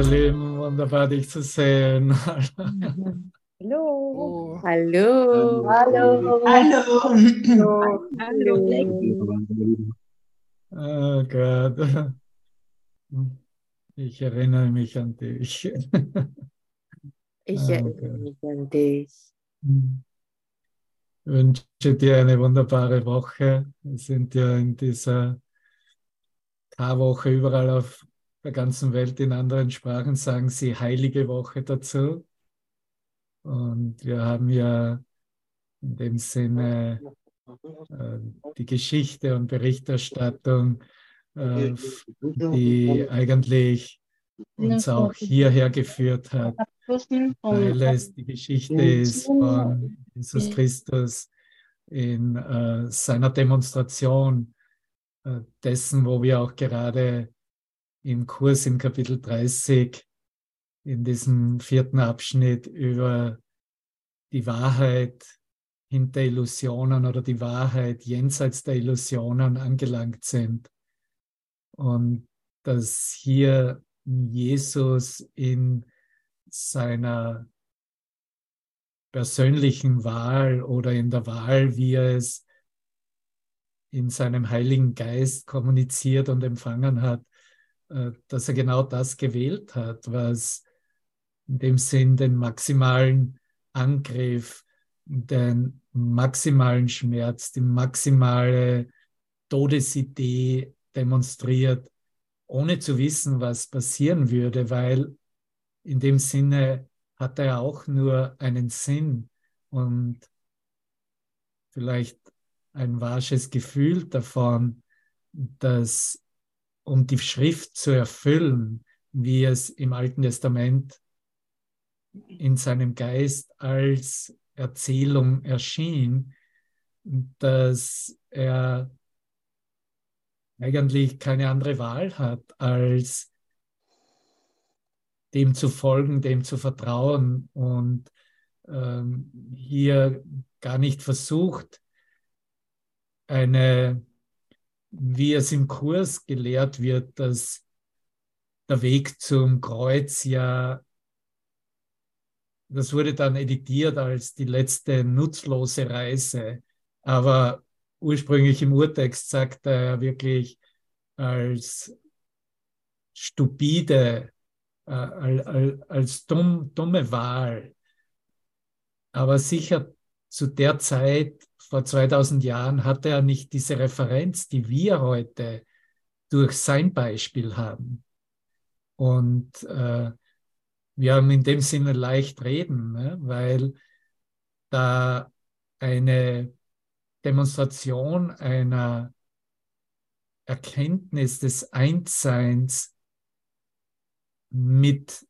ihr Lieben, wunderbar dich zu sehen. Hallo. Hallo. Hallo. Hallo. Hallo. Oh Gott. Ich erinnere mich an dich. Ich Ah, erinnere mich an dich. Ich wünsche dir eine wunderbare Woche. Wir sind ja in dieser K-Woche überall auf der ganzen Welt in anderen Sprachen, sagen sie heilige Woche dazu. Und wir haben ja in dem Sinne äh, die Geschichte und Berichterstattung, äh, die eigentlich uns auch hierher geführt hat, weil es die Geschichte ist von Jesus Christus in äh, seiner Demonstration äh, dessen, wo wir auch gerade im Kurs im Kapitel 30 in diesem vierten Abschnitt über die Wahrheit hinter Illusionen oder die Wahrheit jenseits der Illusionen angelangt sind. Und dass hier Jesus in seiner persönlichen Wahl oder in der Wahl, wie er es in seinem Heiligen Geist kommuniziert und empfangen hat, dass er genau das gewählt hat, was in dem Sinn den maximalen Angriff, den maximalen Schmerz, die maximale Todesidee demonstriert, ohne zu wissen, was passieren würde, weil in dem Sinne hat er auch nur einen Sinn und vielleicht ein wasches Gefühl davon, dass um die Schrift zu erfüllen, wie es im Alten Testament in seinem Geist als Erzählung erschien, dass er eigentlich keine andere Wahl hat, als dem zu folgen, dem zu vertrauen und ähm, hier gar nicht versucht, eine, wie es im Kurs gelehrt wird, dass der Weg zum Kreuz ja, das wurde dann editiert als die letzte nutzlose Reise, aber ursprünglich im Urtext sagt er wirklich als stupide, äh, als, dumm, dumme Wahl. Aber sicher zu der Zeit, vor 2000 Jahren, hatte er nicht diese Referenz, die wir heute durch sein Beispiel haben. Und äh, wir haben in dem Sinne leicht reden, ne? weil da eine Demonstration einer Erkenntnis des Einsseins mit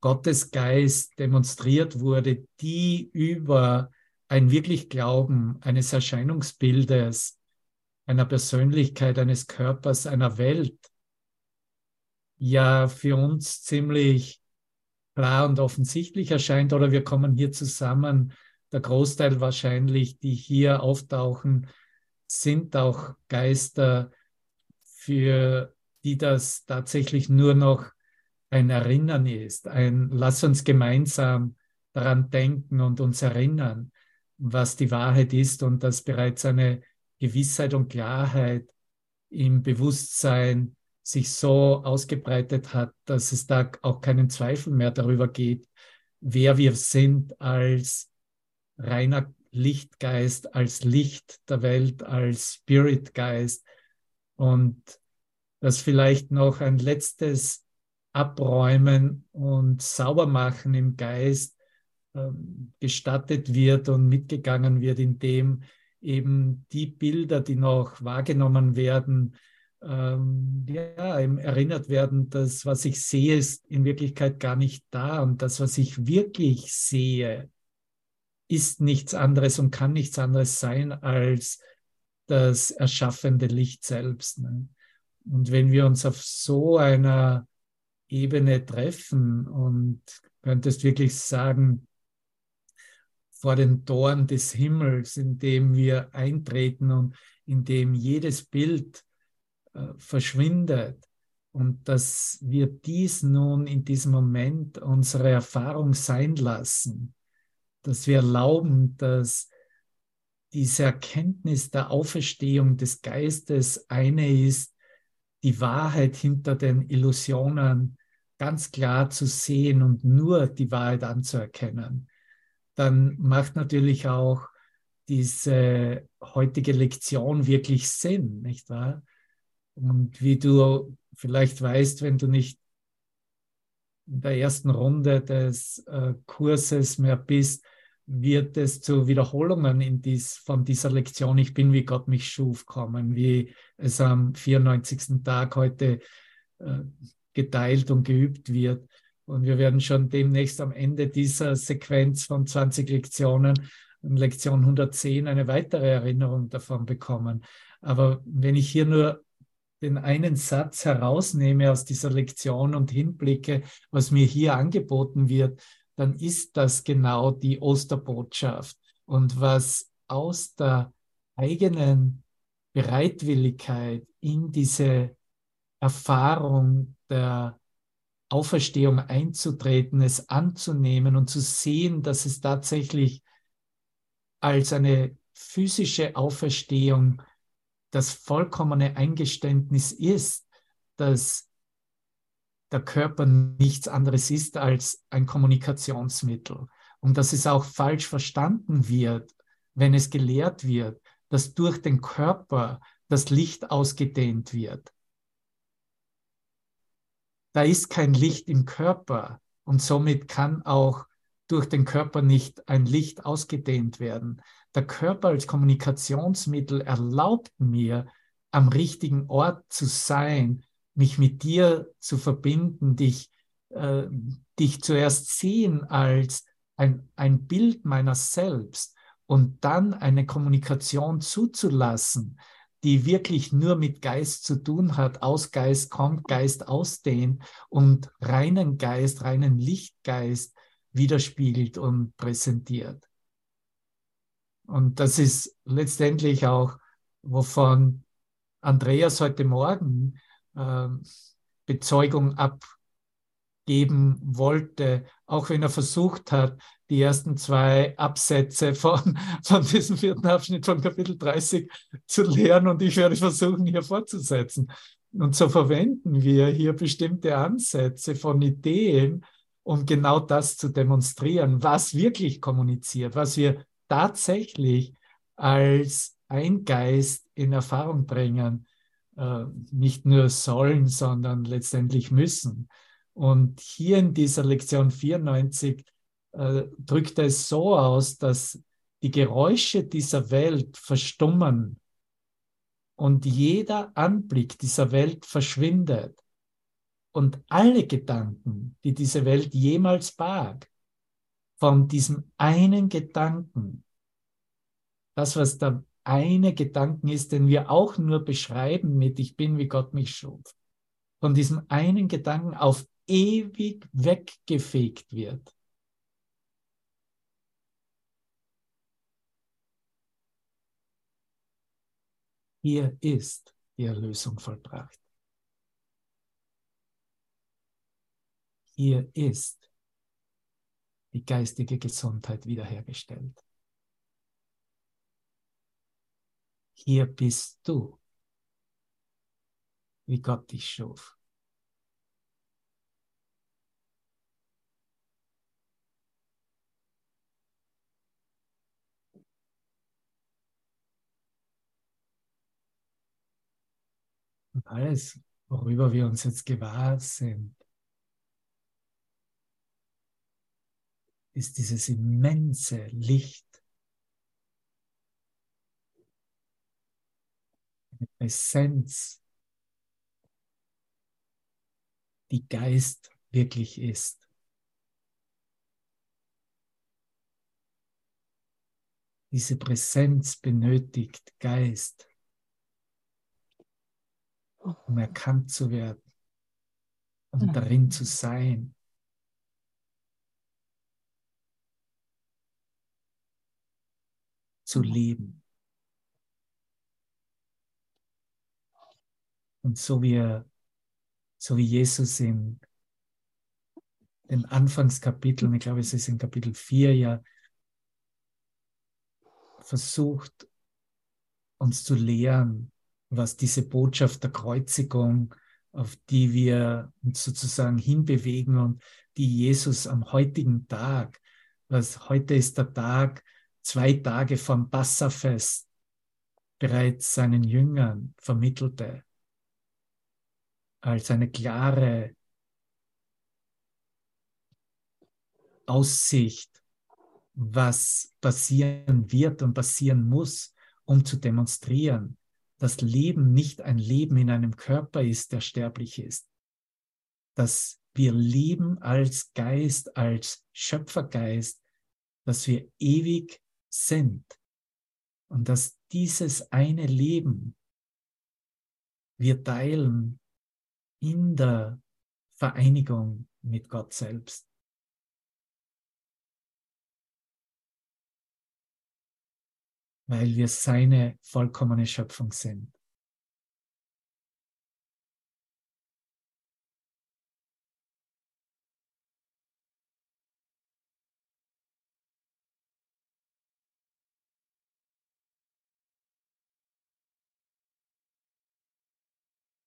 Gottes Geist demonstriert wurde, die über ein wirklich Glauben eines Erscheinungsbildes, einer Persönlichkeit, eines Körpers, einer Welt, ja für uns ziemlich klar und offensichtlich erscheint oder wir kommen hier zusammen. Der Großteil wahrscheinlich, die hier auftauchen, sind auch Geister, für die das tatsächlich nur noch ein Erinnern ist, ein Lass uns gemeinsam daran denken und uns erinnern, was die Wahrheit ist und dass bereits eine Gewissheit und Klarheit im Bewusstsein sich so ausgebreitet hat, dass es da auch keinen Zweifel mehr darüber geht, wer wir sind als reiner Lichtgeist, als Licht der Welt, als Spiritgeist. Und dass vielleicht noch ein letztes Abräumen und Saubermachen im Geist gestattet wird und mitgegangen wird, indem eben die Bilder, die noch wahrgenommen werden, ähm, ja, erinnert werden, dass was ich sehe, ist in Wirklichkeit gar nicht da und das, was ich wirklich sehe, ist nichts anderes und kann nichts anderes sein als das erschaffende Licht selbst. Ne? Und wenn wir uns auf so einer Ebene treffen und könntest wirklich sagen, vor den Toren des Himmels, in dem wir eintreten und in dem jedes Bild äh, verschwindet. Und dass wir dies nun in diesem Moment unsere Erfahrung sein lassen, dass wir erlauben, dass diese Erkenntnis der Auferstehung des Geistes eine ist, die Wahrheit hinter den Illusionen ganz klar zu sehen und nur die Wahrheit anzuerkennen, dann macht natürlich auch diese heutige Lektion wirklich Sinn, nicht wahr? Und wie du vielleicht weißt, wenn du nicht in der ersten Runde des äh, Kurses mehr bist, wird es zu Wiederholungen in dies, von dieser Lektion Ich bin, wie Gott mich schuf, kommen, wie es am 94. Tag heute äh, geteilt und geübt wird. Und wir werden schon demnächst am Ende dieser Sequenz von 20 Lektionen, Lektion 110, eine weitere Erinnerung davon bekommen. Aber wenn ich hier nur den einen Satz herausnehme aus dieser Lektion und hinblicke, was mir hier angeboten wird, dann ist das genau die Osterbotschaft. Und was aus der eigenen Bereitwilligkeit in diese Erfahrung der Auferstehung einzutreten, es anzunehmen und zu sehen, dass es tatsächlich als eine physische Auferstehung das vollkommene Eingeständnis ist, dass der Körper nichts anderes ist als ein Kommunikationsmittel und dass es auch falsch verstanden wird, wenn es gelehrt wird, dass durch den Körper das Licht ausgedehnt wird. Da ist kein Licht im Körper und somit kann auch durch den Körper nicht ein Licht ausgedehnt werden. Der Körper als Kommunikationsmittel erlaubt mir, am richtigen Ort zu sein, mich mit dir zu verbinden, dich, äh, dich zuerst sehen als ein, ein Bild meiner selbst und dann eine Kommunikation zuzulassen, die wirklich nur mit Geist zu tun hat. Aus Geist kommt, Geist ausdehnt und reinen Geist, reinen Lichtgeist widerspiegelt und präsentiert. Und das ist letztendlich auch, wovon Andreas heute Morgen äh, Bezeugung abgeben wollte, auch wenn er versucht hat, die ersten zwei Absätze von, von diesem vierten Abschnitt von Kapitel 30 zu lernen und ich werde versuchen, hier fortzusetzen. Und so verwenden wir hier bestimmte Ansätze von Ideen, um genau das zu demonstrieren, was wirklich kommuniziert, was wir tatsächlich als ein Geist in Erfahrung bringen, äh, nicht nur sollen, sondern letztendlich müssen. Und hier in dieser Lektion 94 äh, drückt es so aus, dass die Geräusche dieser Welt verstummen und jeder Anblick dieser Welt verschwindet und alle Gedanken, die diese Welt jemals barg, von diesem einen Gedanken, das, was der eine Gedanken ist, den wir auch nur beschreiben mit Ich bin, wie Gott mich schuf, von diesem einen Gedanken auf ewig weggefegt wird. Hier ist die Erlösung vollbracht. Hier ist die geistige Gesundheit wiederhergestellt. Hier bist du, wie Gott dich schuf. Alles, worüber wir uns jetzt gewahr sind, ist dieses immense Licht, eine Essenz, die Geist wirklich ist. Diese Präsenz benötigt Geist, um erkannt zu werden und darin zu sein. zu leben. Und so wie er so wie Jesus in den Anfangskapiteln, ich glaube, es ist in Kapitel 4 ja, versucht, uns zu lehren, was diese Botschaft der Kreuzigung, auf die wir uns sozusagen hinbewegen und die Jesus am heutigen Tag, was heute ist der Tag, zwei Tage vom Passafest, bereits seinen Jüngern vermittelte, als eine klare Aussicht, was passieren wird und passieren muss, um zu demonstrieren, dass Leben nicht ein Leben in einem Körper ist, der sterblich ist. Dass wir leben als Geist, als Schöpfergeist, dass wir ewig sind und dass dieses eine Leben wir teilen in der Vereinigung mit Gott selbst. Weil wir seine vollkommene Schöpfung sind.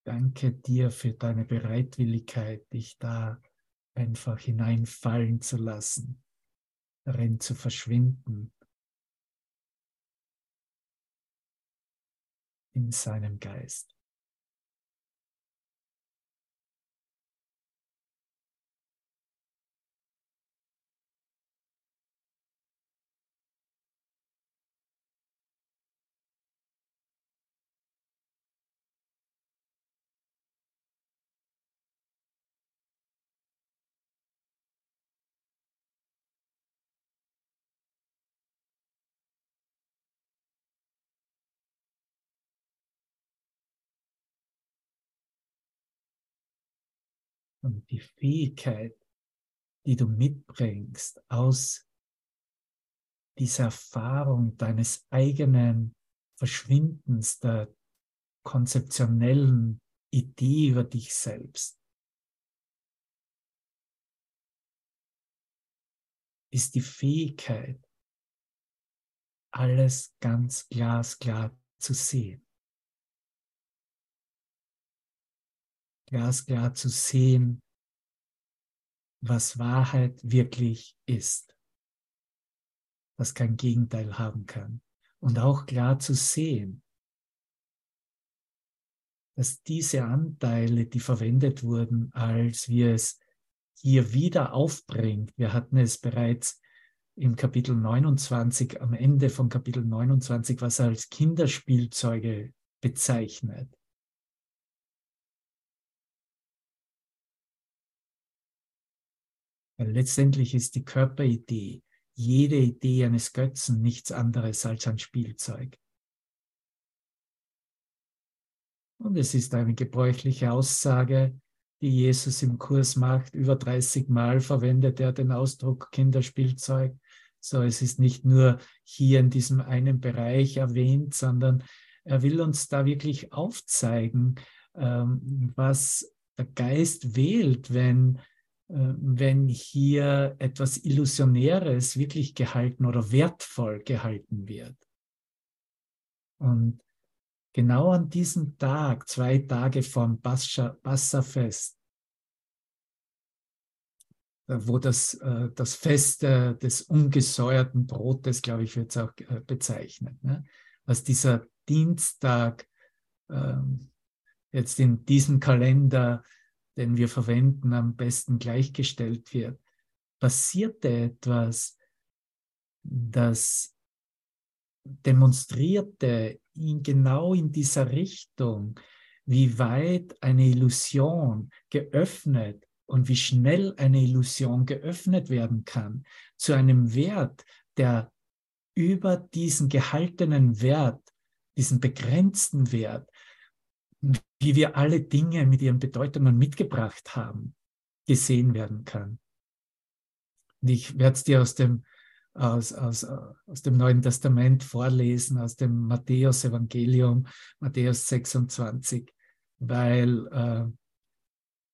Danke dir für deine Bereitwilligkeit, dich da einfach hineinfallen zu lassen, darin zu verschwinden. In seinem Geist. Und die Fähigkeit, die du mitbringst aus dieser Erfahrung deines eigenen Verschwindens, der konzeptionellen Idee über dich selbst, ist die Fähigkeit, alles ganz glasklar zu sehen. Glasklar zu sehen, was Wahrheit wirklich ist, was kein Gegenteil haben kann. Und auch klar zu sehen, dass diese Anteile, die verwendet wurden, als wir es hier wieder aufbringt, wir hatten es bereits im Kapitel 29, am Ende von Kapitel 29, was er als Kinderspielzeuge bezeichnet. Weil letztendlich ist die Körperidee, jede Idee eines Götzen nichts anderes als ein Spielzeug. Und es ist eine gebräuchliche Aussage, die Jesus im Kurs macht. Über 30 Mal verwendet er den Ausdruck Kinderspielzeug. So, es ist nicht nur hier in diesem einen Bereich erwähnt, sondern er will uns da wirklich aufzeigen, ähm, was der Geist wählt, wenn wenn hier etwas Illusionäres wirklich gehalten oder wertvoll gehalten wird. Und genau an diesem Tag, zwei Tage vom Passafest, äh, wo das, äh, das Fest des ungesäuerten Brotes, glaube ich, wird es auch bezeichnet, ne? was dieser Dienstag ähm, jetzt in diesem Kalender den wir verwenden, am besten gleichgestellt wird, passierte etwas, das demonstrierte ihn genau in dieser Richtung, wie weit eine Illusion geöffnet und wie schnell eine Illusion geöffnet werden kann zu einem Wert, der über diesen gehaltenen Wert, diesen begrenzten Wert, wie wir alle Dinge mit ihren Bedeutungen mitgebracht haben, gesehen werden kann. Und ich werde es dir aus dem, aus, aus, aus dem Neuen Testament vorlesen, aus dem Matthäus-Evangelium, Matthäus 26, weil äh,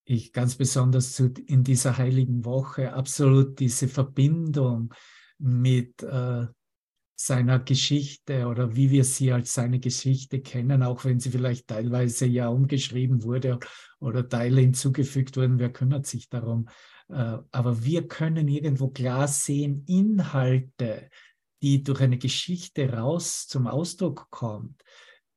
ich ganz besonders zu, in dieser heiligen Woche absolut diese Verbindung mit äh, seiner Geschichte oder wie wir sie als seine Geschichte kennen, auch wenn sie vielleicht teilweise ja umgeschrieben wurde oder Teile hinzugefügt wurden, wer kümmert sich darum? Äh, aber wir können irgendwo klar sehen, Inhalte, die durch eine Geschichte raus zum Ausdruck kommt,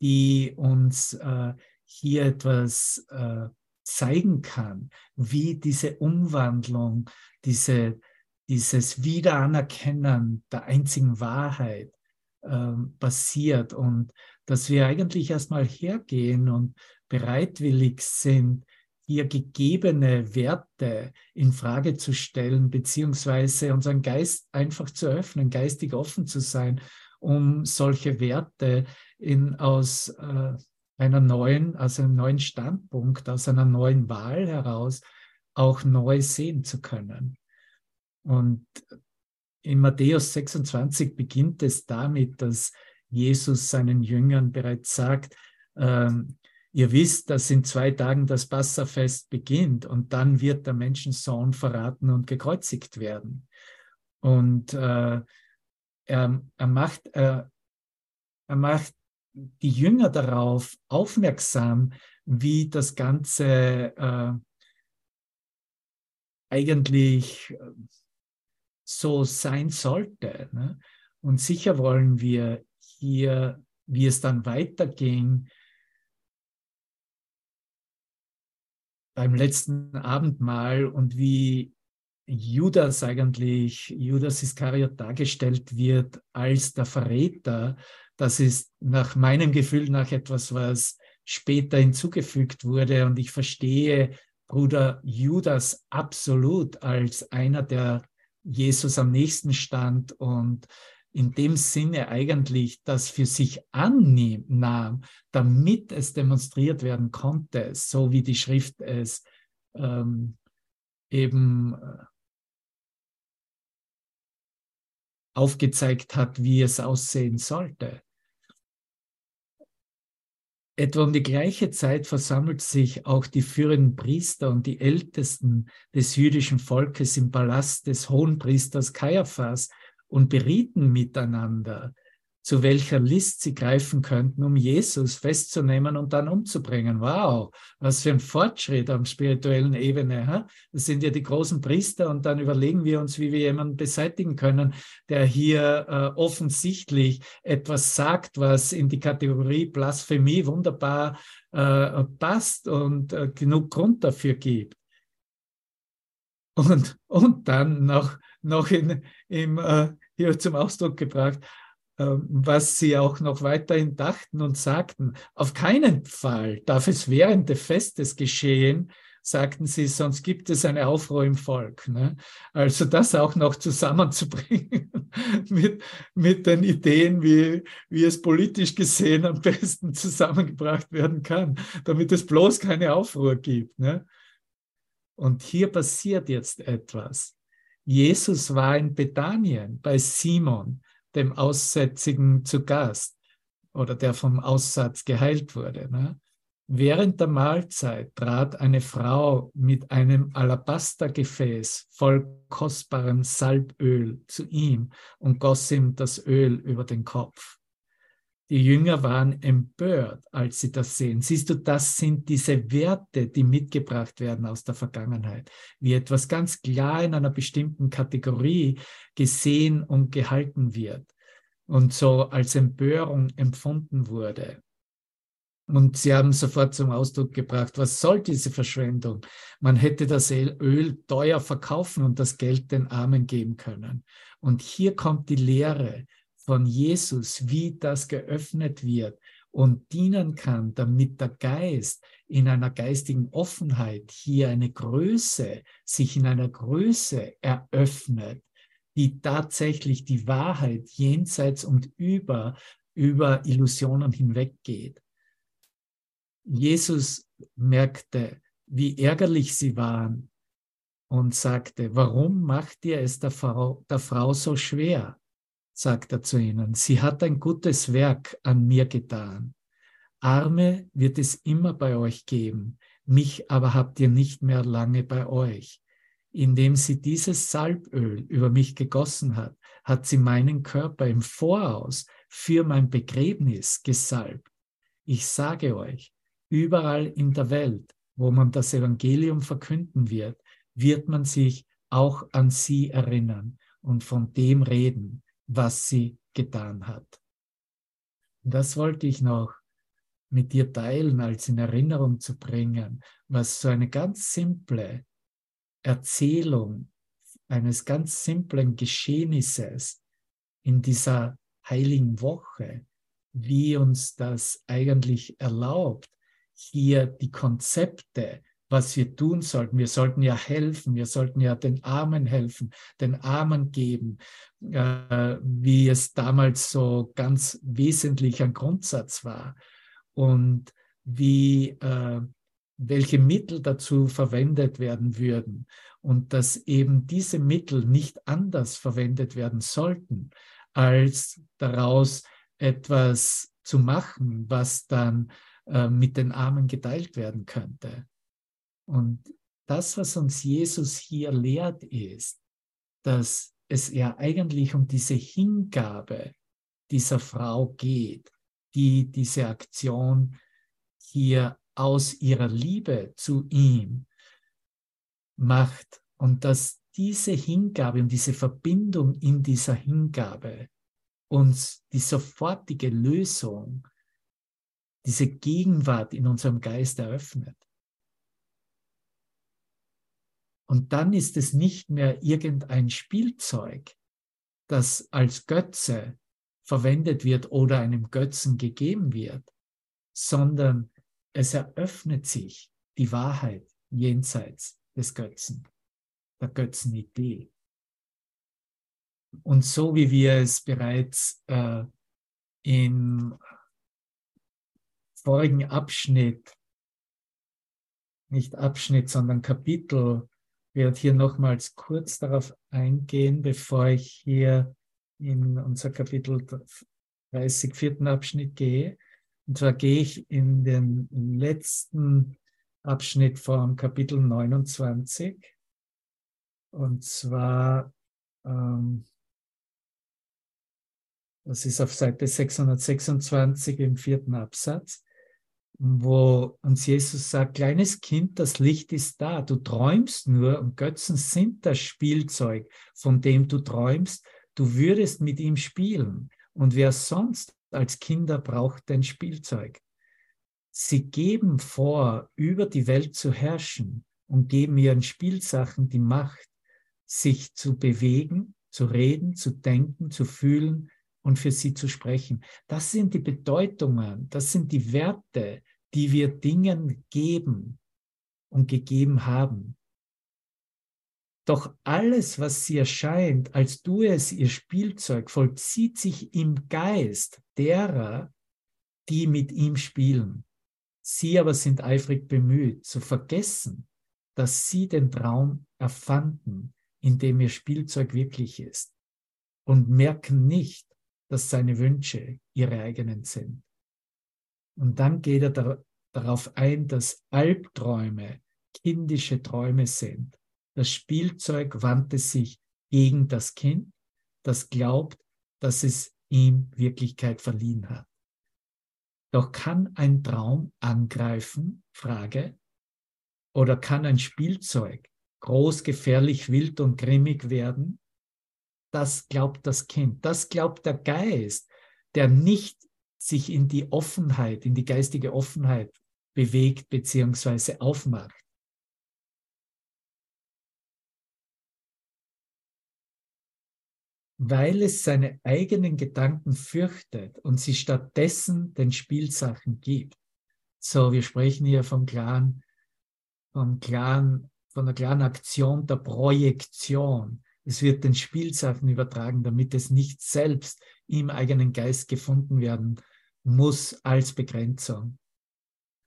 die uns äh, hier etwas äh, zeigen kann, wie diese Umwandlung, diese dieses Wiederanerkennen der einzigen Wahrheit ähm, passiert und dass wir eigentlich erstmal hergehen und bereitwillig sind, hier gegebene Werte in Frage zu stellen, beziehungsweise unseren Geist einfach zu öffnen, geistig offen zu sein, um solche Werte in, aus äh, einer neuen, aus einem neuen Standpunkt, aus einer neuen Wahl heraus auch neu sehen zu können. Und in Matthäus 26 beginnt es damit, dass Jesus seinen Jüngern bereits sagt, ähm, ihr wisst, dass in zwei Tagen das Passafest beginnt und dann wird der Menschensohn verraten und gekreuzigt werden. Und äh, er, er, macht, äh, er macht die Jünger darauf aufmerksam, wie das Ganze äh, eigentlich äh, so sein sollte. Ne? Und sicher wollen wir hier, wie es dann weiterging, beim letzten Abendmahl und wie Judas eigentlich, Judas Iskariot dargestellt wird als der Verräter, das ist nach meinem Gefühl nach etwas, was später hinzugefügt wurde. Und ich verstehe Bruder Judas absolut als einer, der Jesus am nächsten stand und in dem Sinne eigentlich das für sich annahm, damit es demonstriert werden konnte, so wie die Schrift es ähm, eben äh, aufgezeigt hat, wie es aussehen sollte. Etwa um die gleiche Zeit versammelt sich auch die führenden Priester und die Ältesten des jüdischen Volkes im Palast des Hohenpriesters Kaiaphas und berieten miteinander, zu welcher List sie greifen könnten, um Jesus festzunehmen und dann umzubringen. Wow, was für ein Fortschritt am spirituellen Ebene. Ha? Das sind ja die großen Priester und dann überlegen wir uns, wie wir jemanden beseitigen können, der hier äh, offensichtlich etwas sagt, was in die Kategorie Blasphemie wunderbar äh, passt und äh, genug Grund dafür gibt. Und, und dann noch, noch in, im, äh, hier zum Ausdruck gebracht, was sie auch noch weiterhin dachten und sagten. Auf keinen Fall darf es während des Festes geschehen, sagten sie, sonst gibt es eine Aufruhr im Volk. Ne? Also das auch noch zusammenzubringen mit, mit den Ideen, wie, wie es politisch gesehen am besten zusammengebracht werden kann, damit es bloß keine Aufruhr gibt. Ne? Und hier passiert jetzt etwas. Jesus war in Bethanien bei Simon dem Aussätzigen zu Gast oder der vom Aussatz geheilt wurde. Ne? Während der Mahlzeit trat eine Frau mit einem Alabastergefäß voll kostbarem Salböl zu ihm und goss ihm das Öl über den Kopf. Die Jünger waren empört, als sie das sehen. Siehst du, das sind diese Werte, die mitgebracht werden aus der Vergangenheit, wie etwas ganz klar in einer bestimmten Kategorie gesehen und gehalten wird und so als Empörung empfunden wurde. Und sie haben sofort zum Ausdruck gebracht, was soll diese Verschwendung? Man hätte das Öl teuer verkaufen und das Geld den Armen geben können. Und hier kommt die Lehre, von Jesus, wie das geöffnet wird und dienen kann, damit der Geist in einer geistigen Offenheit hier eine Größe, sich in einer Größe eröffnet, die tatsächlich die Wahrheit jenseits und über, über Illusionen hinweggeht. Jesus merkte, wie ärgerlich sie waren und sagte, warum macht ihr es der Frau, der Frau so schwer? Sagt er zu ihnen, sie hat ein gutes Werk an mir getan. Arme wird es immer bei euch geben, mich aber habt ihr nicht mehr lange bei euch. Indem sie dieses Salböl über mich gegossen hat, hat sie meinen Körper im Voraus für mein Begräbnis gesalbt. Ich sage euch, überall in der Welt, wo man das Evangelium verkünden wird, wird man sich auch an sie erinnern und von dem reden, was sie getan hat. Das wollte ich noch mit dir teilen, als in Erinnerung zu bringen, was so eine ganz simple Erzählung eines ganz simplen Geschehnisses in dieser heiligen Woche, wie uns das eigentlich erlaubt, hier die Konzepte, was wir tun sollten. Wir sollten ja helfen, wir sollten ja den Armen helfen, den Armen geben, äh, wie es damals so ganz wesentlich ein Grundsatz war und wie, äh, welche Mittel dazu verwendet werden würden und dass eben diese Mittel nicht anders verwendet werden sollten, als daraus etwas zu machen, was dann äh, mit den Armen geteilt werden könnte. Und das, was uns Jesus hier lehrt, ist, dass es ja eigentlich um diese Hingabe dieser Frau geht, die diese Aktion hier aus ihrer Liebe zu ihm macht und dass diese Hingabe und diese Verbindung in dieser Hingabe uns die sofortige Lösung, diese Gegenwart in unserem Geist eröffnet. Und dann ist es nicht mehr irgendein Spielzeug, das als Götze verwendet wird oder einem Götzen gegeben wird, sondern es eröffnet sich die Wahrheit jenseits des Götzen, der Götzenidee. Und so wie wir es bereits äh, im vorigen Abschnitt, nicht Abschnitt, sondern Kapitel, werde hier nochmals kurz darauf eingehen, bevor ich hier in unser Kapitel 30, vierten Abschnitt gehe. Und zwar gehe ich in den letzten Abschnitt vom Kapitel 29. Und zwar, ähm, das ist auf Seite 626 im vierten Absatz, wo uns Jesus sagt, kleines Kind, das Licht ist da, du träumst nur und Götzen sind das Spielzeug, von dem du träumst, du würdest mit ihm spielen. Und wer sonst als Kinder braucht dein Spielzeug? Sie geben vor, über die Welt zu herrschen und geben ihren Spielsachen die Macht, sich zu bewegen, zu reden, zu denken, zu fühlen und für sie zu sprechen. Das sind die Bedeutungen, das sind die Werte, die wir Dingen geben und gegeben haben. Doch alles, was sie erscheint, als du es ihr Spielzeug, vollzieht sich im Geist derer, die mit ihm spielen. Sie aber sind eifrig bemüht, zu vergessen, dass sie den Traum erfanden, in dem ihr Spielzeug wirklich ist, und merken nicht, dass seine Wünsche ihre eigenen sind. Und dann geht er da, darauf ein, dass Albträume kindische Träume sind das Spielzeug wandte sich gegen das Kind, das glaubt, dass es ihm Wirklichkeit verliehen hat. Doch kann ein Traum angreifen? Frage. Oder kann ein Spielzeug groß, gefährlich, wild und grimmig werden? Das glaubt das Kind. Das glaubt der Geist, der nicht sich in die Offenheit, in die geistige Offenheit bewegt bzw. aufmacht. weil es seine eigenen Gedanken fürchtet und sie stattdessen den Spielsachen gibt. So, wir sprechen hier vom klaren, vom klaren, von der klaren Aktion der Projektion. Es wird den Spielsachen übertragen, damit es nicht selbst im eigenen Geist gefunden werden muss als Begrenzung.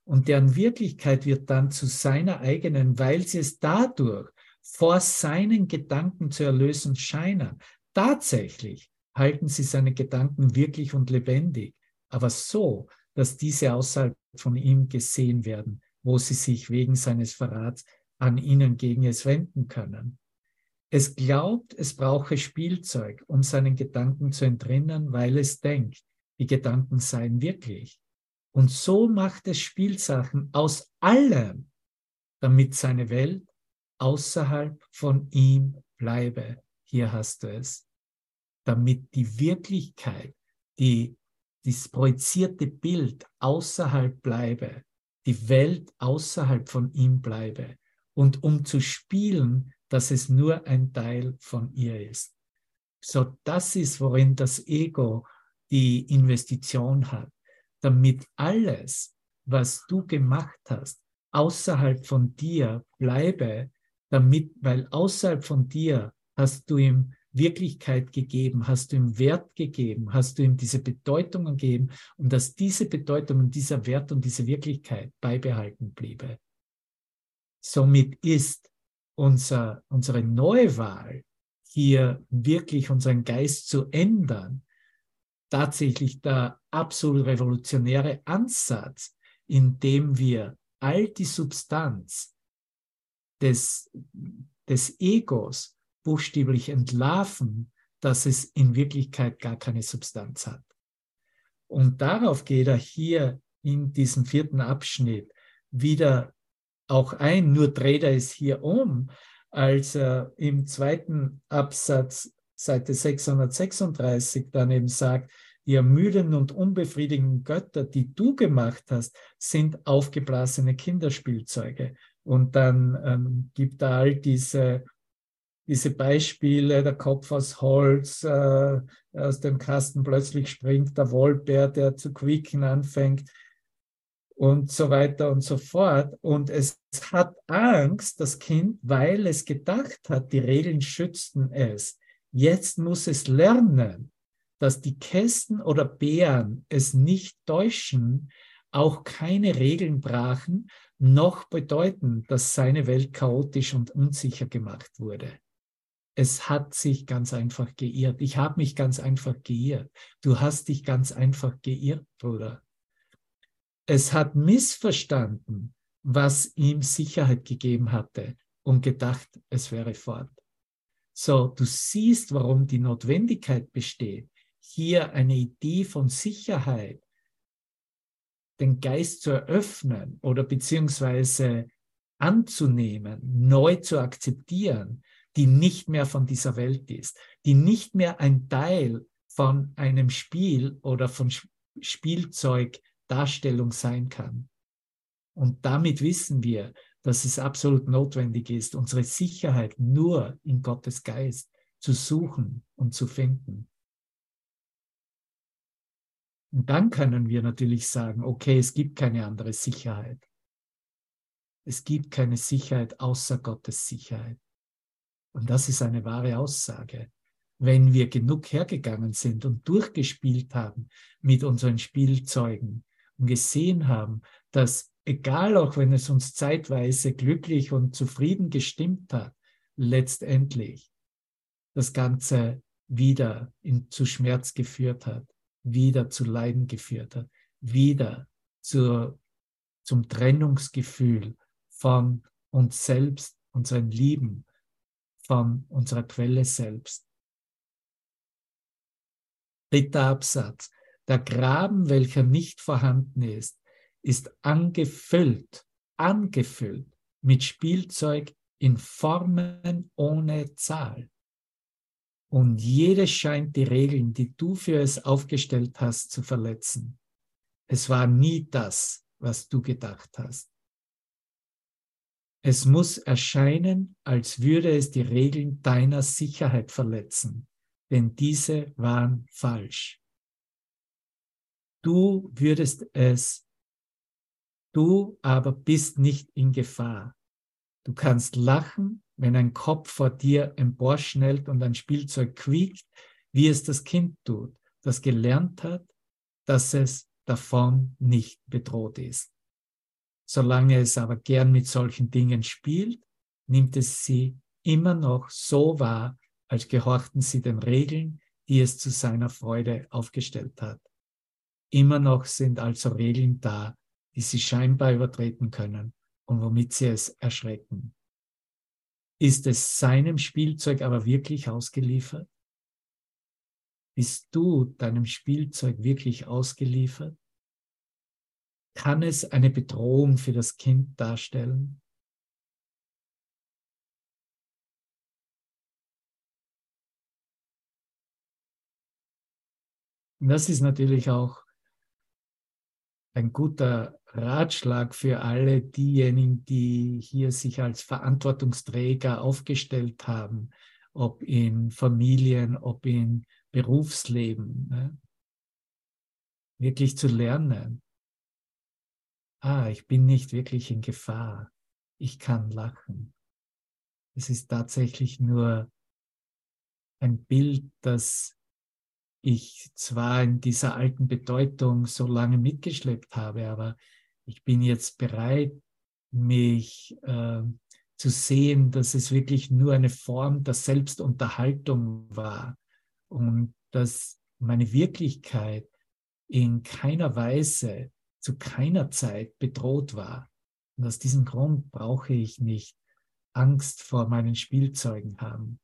Und deren Wirklichkeit wird dann zu seiner eigenen, weil sie es dadurch vor seinen Gedanken zu erlösen scheinen, Tatsächlich halten sie seine Gedanken wirklich und lebendig, aber so, dass diese außerhalb von ihm gesehen werden, wo sie sich wegen seines Verrats an ihnen gegen es wenden können. Es glaubt, es brauche Spielzeug, um seinen Gedanken zu entrinnen, weil es denkt, die Gedanken seien wirklich. Und so macht es Spielsachen aus allem, damit seine Welt außerhalb von ihm bleibe. Hier hast du es. Damit die Wirklichkeit, die, das projizierte Bild außerhalb bleibe, die Welt außerhalb von ihm bleibe. Und um zu spielen, dass es nur ein Teil von ihr ist. So, das ist, worin das Ego die Investition hat, damit alles, was du gemacht hast, außerhalb von dir bleibe, damit, weil außerhalb von dir hast du ihm Wirklichkeit gegeben, hast du ihm Wert gegeben, hast du ihm diese Bedeutungen gegeben und dass diese Bedeutung und dieser Wert und diese Wirklichkeit beibehalten bliebe. Somit ist unser, unsere Neuwahl, hier wirklich unseren Geist zu ändern, tatsächlich der absolut revolutionäre Ansatz, indem wir all die Substanz des, des Egos buchstäblich entlarven, dass es in Wirklichkeit gar keine Substanz hat. Und darauf geht er hier in diesem vierten Abschnitt wieder auch ein, nur dreht er es hier um, als er im zweiten Absatz, Seite 636, dann eben sagt, ermüdenden und unbefriedigenden Götter, die du gemacht hast, sind aufgeblasene Kinderspielzeuge. Und dann ähm, gibt er all diese, diese Beispiele, der Kopf aus Holz, äh, aus dem Kasten plötzlich springt der Wollbär, der zu quieken anfängt und so weiter und so fort. Und es hat Angst, das Kind, weil es gedacht hat, die Regeln schützten es. Jetzt muss es lernen, dass die Kästen oder Bären es nicht täuschen, auch keine Regeln brachen, noch bedeuten, dass seine Welt chaotisch und unsicher gemacht wurde. Es hat sich ganz einfach geirrt. Ich habe mich ganz einfach geirrt. Du hast dich ganz einfach geirrt, Bruder es hat missverstanden, was ihm Sicherheit gegeben hatte und gedacht, es wäre fort. So, du siehst, warum die Notwendigkeit besteht, hier eine Idee von Sicherheit, den Geist zu eröffnen oder beziehungsweise anzunehmen, neu zu akzeptieren, die nicht mehr von dieser Welt ist, die nicht mehr ein Teil von einem Spiel oder von Spielzeug Darstellung sein kann. Und damit wissen wir, dass es absolut notwendig ist, unsere Sicherheit nur in Gottes Geist zu suchen und zu finden. Und dann können wir natürlich sagen, okay, es gibt keine andere Sicherheit. Es gibt keine Sicherheit außer Gottes Sicherheit. Und das ist eine wahre Aussage. Wenn wir genug hergegangen sind und durchgespielt haben mit unseren Spielzeugen, und gesehen haben, dass egal auch wenn es uns zeitweise glücklich und zufrieden gestimmt hat, letztendlich das Ganze wieder in, zu Schmerz geführt hat, wieder zu Leiden geführt hat, wieder zur, zum Trennungsgefühl von uns selbst, unseren Lieben, von unserer Quelle selbst. Dritter Absatz. Der Graben, welcher nicht vorhanden ist, ist angefüllt, angefüllt mit Spielzeug in Formen ohne Zahl. Und jedes scheint die Regeln, die du für es aufgestellt hast, zu verletzen. Es war nie das, was du gedacht hast. Es muss erscheinen, als würde es die Regeln deiner Sicherheit verletzen, denn diese waren falsch. Du würdest es, du aber bist nicht in Gefahr. Du kannst lachen, wenn ein Kopf vor dir emporschnellt und ein Spielzeug quiekt, wie es das Kind tut, das gelernt hat, dass es davon nicht bedroht ist. Solange es aber gern mit solchen Dingen spielt, nimmt es sie immer noch so wahr, als gehorchten sie den Regeln, die es zu seiner Freude aufgestellt hat. Immer noch sind also Regeln da, die sie scheinbar übertreten können und womit sie es erschrecken. Ist es seinem Spielzeug aber wirklich ausgeliefert? Bist du deinem Spielzeug wirklich ausgeliefert? Kann es eine Bedrohung für das Kind darstellen? Und das ist natürlich auch ein guter Ratschlag für alle diejenigen, die hier sich als Verantwortungsträger aufgestellt haben, ob in Familien, ob in Berufsleben. Ne? Wirklich zu lernen. Ah, ich bin nicht wirklich in Gefahr. Ich kann lachen. Es ist tatsächlich nur ein Bild, das ich zwar in dieser alten Bedeutung so lange mitgeschleppt habe, aber ich bin jetzt bereit, mich äh, zu sehen, dass es wirklich nur eine Form der Selbstunterhaltung war und dass meine Wirklichkeit in keiner Weise zu keiner Zeit bedroht war. Und aus diesem Grund brauche ich nicht Angst vor meinen Spielzeugen haben.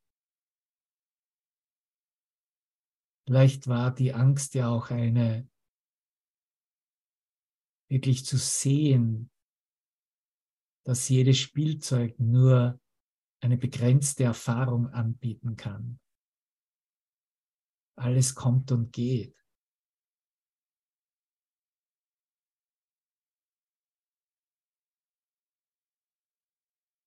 Vielleicht war die Angst ja auch eine, wirklich zu sehen, dass jedes Spielzeug nur eine begrenzte Erfahrung anbieten kann. Alles kommt und geht.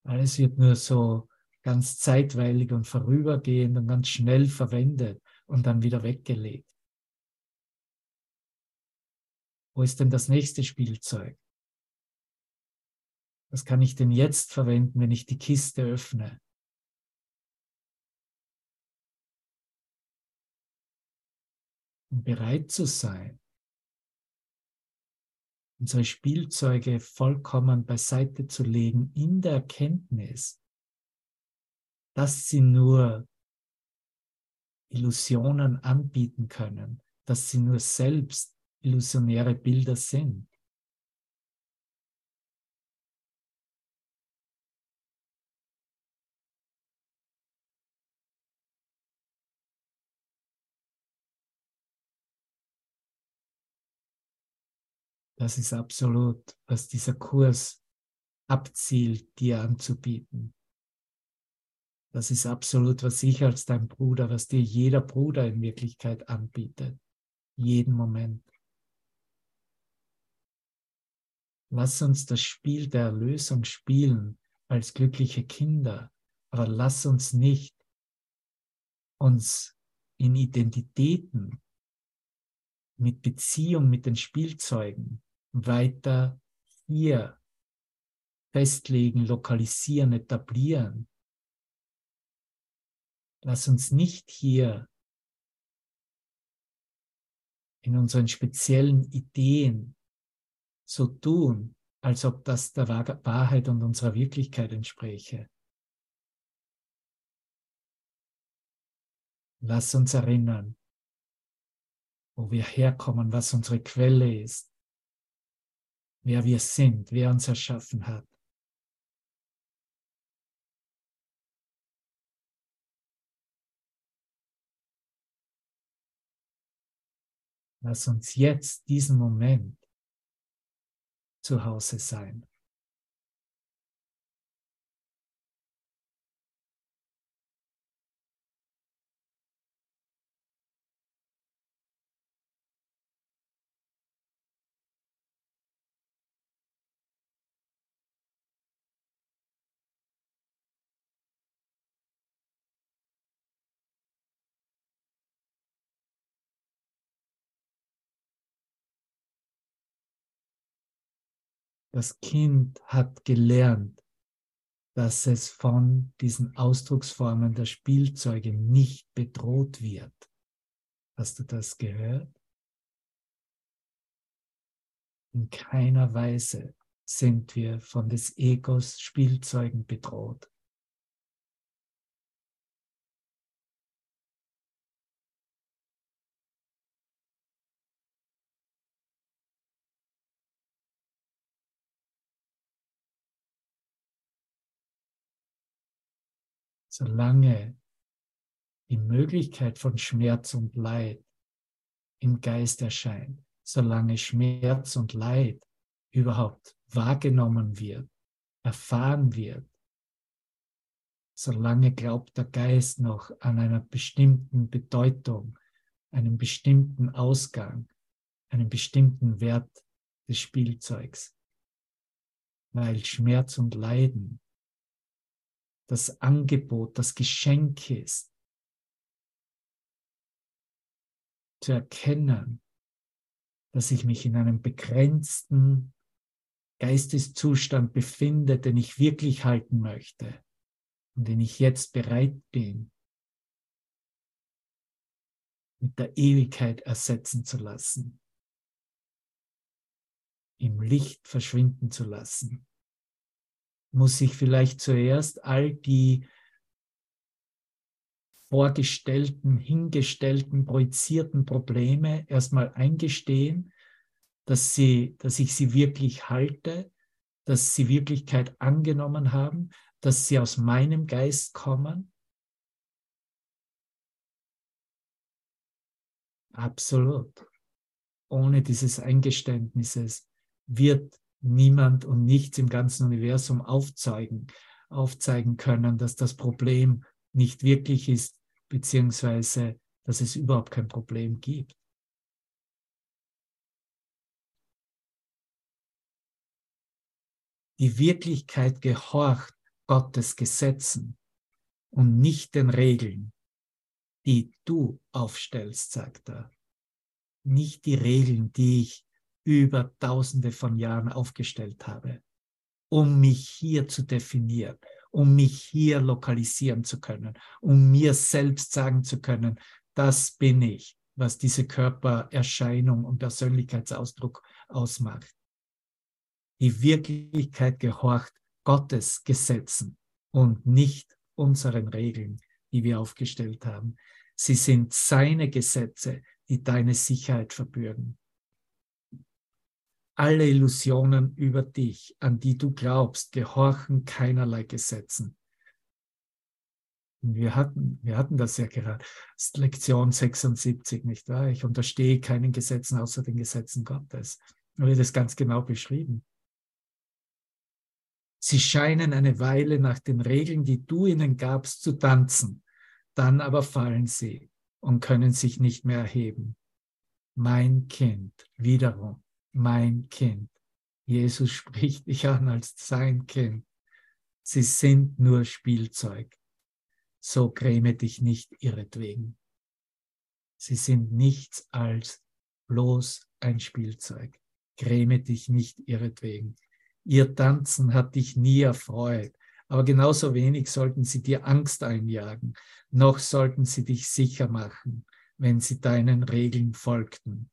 Alles wird nur so ganz zeitweilig und vorübergehend und ganz schnell verwendet und dann wieder weggelegt. Wo ist denn das nächste Spielzeug? Was kann ich denn jetzt verwenden, wenn ich die Kiste öffne? Um bereit zu sein, unsere Spielzeuge vollkommen beiseite zu legen in der Erkenntnis, dass sie nur Illusionen anbieten können, dass sie nur selbst illusionäre Bilder sind. Das ist absolut, was dieser Kurs abzielt, dir anzubieten. Das ist absolut, was ich als dein Bruder, was dir jeder Bruder in Wirklichkeit anbietet. Jeden Moment. Lass uns das Spiel der Erlösung spielen als glückliche Kinder, aber lass uns nicht uns in Identitäten mit Beziehung mit den Spielzeugen weiter hier festlegen, lokalisieren, etablieren, Lass uns nicht hier in unseren speziellen Ideen so tun, als ob das der Wahrheit und unserer Wirklichkeit entspräche. Lass uns erinnern, wo wir herkommen, was unsere Quelle ist, wer wir sind, wer uns erschaffen hat. Lass uns jetzt diesen Moment zu Hause sein. Das Kind hat gelernt, dass es von diesen Ausdrucksformen der Spielzeuge nicht bedroht wird. Hast du das gehört? In keiner Weise sind wir von des Egos Spielzeugen bedroht. Solange die Möglichkeit von Schmerz und Leid im Geist erscheint, solange Schmerz und Leid überhaupt wahrgenommen wird, erfahren wird, solange glaubt der Geist noch an einer bestimmten Bedeutung, einem bestimmten Ausgang, einem bestimmten Wert des Spielzeugs. Weil Schmerz und Leiden das Angebot, das Geschenk ist, zu erkennen, dass ich mich in einem begrenzten Geisteszustand befinde, den ich wirklich halten möchte und den ich jetzt bereit bin, mit der Ewigkeit ersetzen zu lassen, im Licht verschwinden zu lassen, muss ich vielleicht zuerst all die vorgestellten, hingestellten, projizierten Probleme erstmal eingestehen, dass, sie, dass ich sie wirklich halte, dass sie Wirklichkeit angenommen haben, dass sie aus meinem Geist kommen? Absolut. Ohne dieses Eingeständnisses wird niemand und nichts im ganzen Universum aufzeigen, aufzeigen können, dass das Problem nicht wirklich ist, beziehungsweise dass es überhaupt kein Problem gibt. Die Wirklichkeit gehorcht Gottes Gesetzen und nicht den Regeln, die du aufstellst, sagt er. Nicht die Regeln, die ich über tausende von Jahren aufgestellt habe, um mich hier zu definieren, um mich hier lokalisieren zu können, um mir selbst sagen zu können, das bin ich, was diese Körpererscheinung und Persönlichkeitsausdruck ausmacht. Die Wirklichkeit gehorcht Gottes Gesetzen und nicht unseren Regeln, die wir aufgestellt haben. Sie sind seine Gesetze, die deine Sicherheit verbürgen. Alle Illusionen über dich, an die du glaubst, gehorchen keinerlei Gesetzen. Wir hatten, wir hatten das ja gerade, das Lektion 76, nicht wahr? Ich unterstehe keinen Gesetzen außer den Gesetzen Gottes. Da wird es ganz genau beschrieben. Sie scheinen eine Weile nach den Regeln, die du ihnen gabst, zu tanzen. Dann aber fallen sie und können sich nicht mehr erheben. Mein Kind, wiederum, mein Kind. Jesus spricht dich an als sein Kind. Sie sind nur Spielzeug. So gräme dich nicht ihretwegen. Sie sind nichts als bloß ein Spielzeug. Gräme dich nicht ihretwegen. Ihr Tanzen hat dich nie erfreut, aber genauso wenig sollten sie dir Angst einjagen, noch sollten sie dich sicher machen, wenn sie deinen Regeln folgten.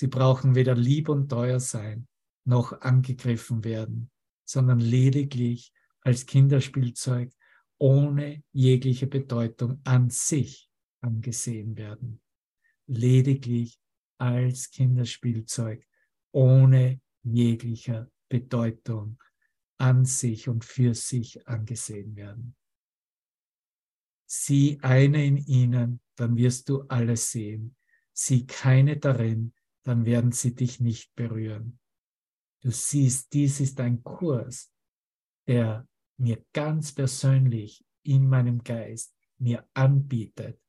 Sie brauchen weder lieb und teuer sein, noch angegriffen werden, sondern lediglich als Kinderspielzeug ohne jegliche Bedeutung an sich angesehen werden. Lediglich als Kinderspielzeug ohne jeglicher Bedeutung an sich und für sich angesehen werden. Sieh eine in ihnen, dann wirst du alles sehen. Sieh keine darin, dann werden sie dich nicht berühren. Du siehst, dies ist ein Kurs, der mir ganz persönlich in meinem Geist mir anbietet,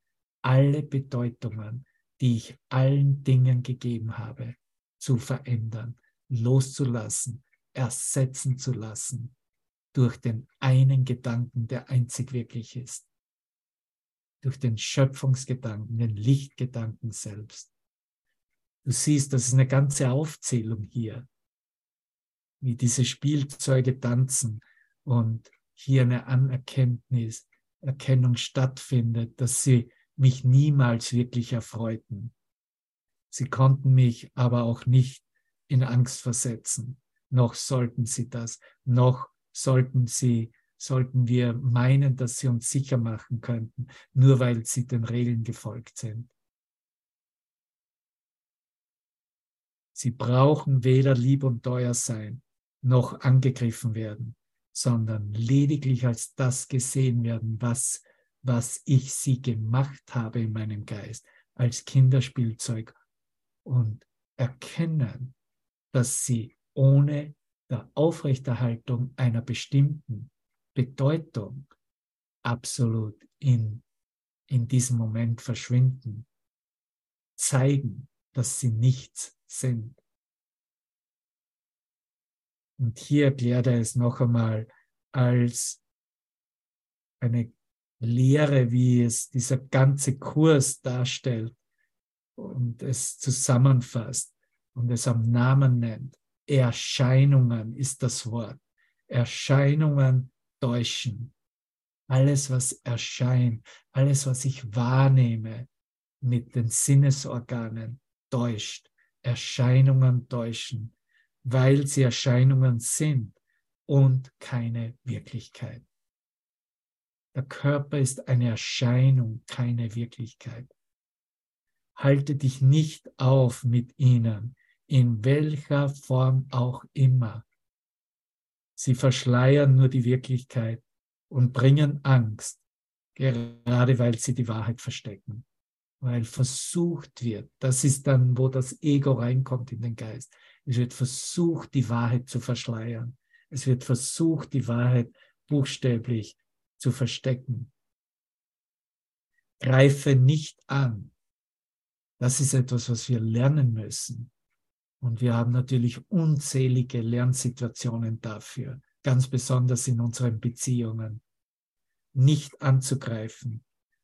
alle Bedeutungen, die ich allen Dingen gegeben habe, zu verändern, loszulassen, ersetzen zu lassen durch den einen Gedanken, der einzig wirklich ist. Durch den Schöpfungsgedanken, den Lichtgedanken selbst. Du siehst, das ist eine ganze Aufzählung hier, wie diese Spielzeuge tanzen und hier eine Anerkenntnis, Erkennung stattfindet, dass sie mich niemals wirklich erfreuten. Sie konnten mich aber auch nicht in Angst versetzen noch sollten sie das, noch sollten sie, sollten wir meinen, dass sie uns sicher machen könnten, nur weil sie den Regeln gefolgt sind. Sie brauchen weder lieb und teuer sein, noch angegriffen werden. sondern lediglich als das gesehen werden, was, was ich sie gemacht habe in meinem Geist, als Kinderspielzeug und erkennen, dass sie ohne der Aufrechterhaltung einer bestimmten Bedeutung absolut in, in diesem Moment verschwinden, zeigen, dass sie nichts sind. Und hier erklärt er es noch einmal als eine Lehre, wie es dieser ganze Kurs darstellt und es zusammenfasst und es am Namen nennt. Erscheinungen ist das Wort. Erscheinungen täuschen. Alles, was erscheint, alles, was ich wahrnehme mit den Sinnesorganen, täuscht. Erscheinungen täuschen, weil sie Erscheinungen sind und keine Wirklichkeit. Der Körper ist eine Erscheinung, keine Wirklichkeit. Halte dich nicht auf mit ihnen, in welcher Form auch immer. Sie verschleiern nur die Wirklichkeit und bringen Angst, gerade weil sie die Wahrheit verstecken, weil versucht wird, das ist dann, wo das Ego reinkommt in den Geist. Es wird versucht, die Wahrheit zu verschleiern. Es wird versucht, die Wahrheit buchstäblich zu verstecken. Greife nicht an. Das ist etwas, was wir lernen müssen. Und wir haben natürlich unzählige Lernsituationen dafür, ganz besonders in unseren Beziehungen. Nicht anzugreifen.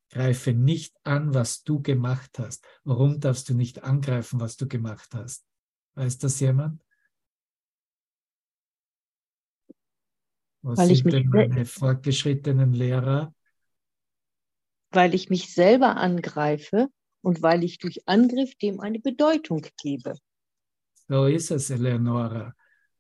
Greife nicht an, was du gemacht hast. Warum darfst du nicht angreifen, was du gemacht hast? Weiß das jemand? Was Weil ich sind mich denn meine fortgeschrittenen Lehrer? weil ich mich selber angreife und weil ich durch Angriff dem eine Bedeutung gebe. So ist es, Eleonora.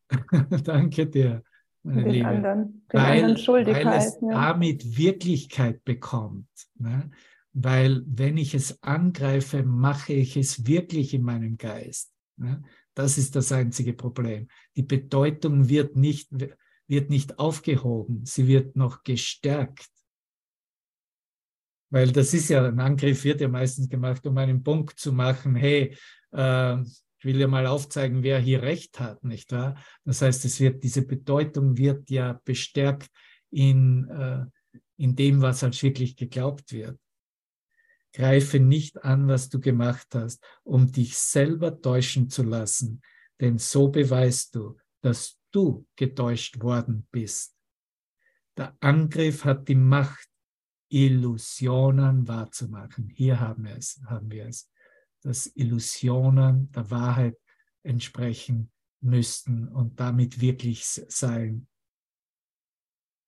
Danke dir, meine Den Liebe. anderen, den Weil, anderen weil Schuldigkeit. es ja. damit Wirklichkeit bekommt. Ne? Weil wenn ich es angreife, mache ich es wirklich in meinem Geist. Ne? Das ist das einzige Problem. Die Bedeutung wird nicht, wird nicht aufgehoben, sie wird noch gestärkt. Weil das ist ja, ein Angriff wird ja meistens gemacht, um einen Punkt zu machen, hey, äh, ich will ja mal aufzeigen, wer hier Recht hat, nicht wahr? Das heißt, es wird, diese Bedeutung wird ja bestärkt in, äh, in dem, was als wirklich geglaubt wird. Greife nicht an, was du gemacht hast, um dich selber täuschen zu lassen, denn so beweist du, dass du getäuscht worden bist. Der Angriff hat die Macht, Illusionen wahrzumachen. Hier haben wir es, haben wir es, dass Illusionen der Wahrheit entsprechen müssten und damit wirklich sein.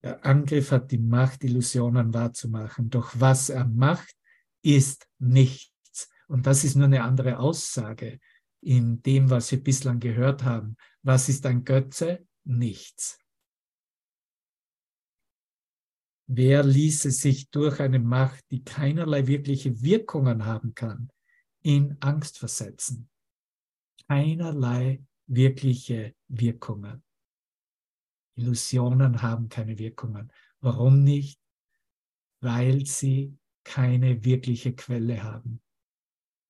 Der Angriff hat die Macht, Illusionen wahrzumachen. Doch was er macht, ist nichts. Und das ist nur eine andere Aussage in dem, was wir bislang gehört haben. Was ist ein Götze? Nichts. Wer ließe sich durch eine Macht, die keinerlei wirkliche Wirkungen haben kann, in Angst versetzen? Keinerlei wirkliche Wirkungen. Illusionen haben keine Wirkungen. Warum nicht? Weil sie keine wirkliche Quelle haben.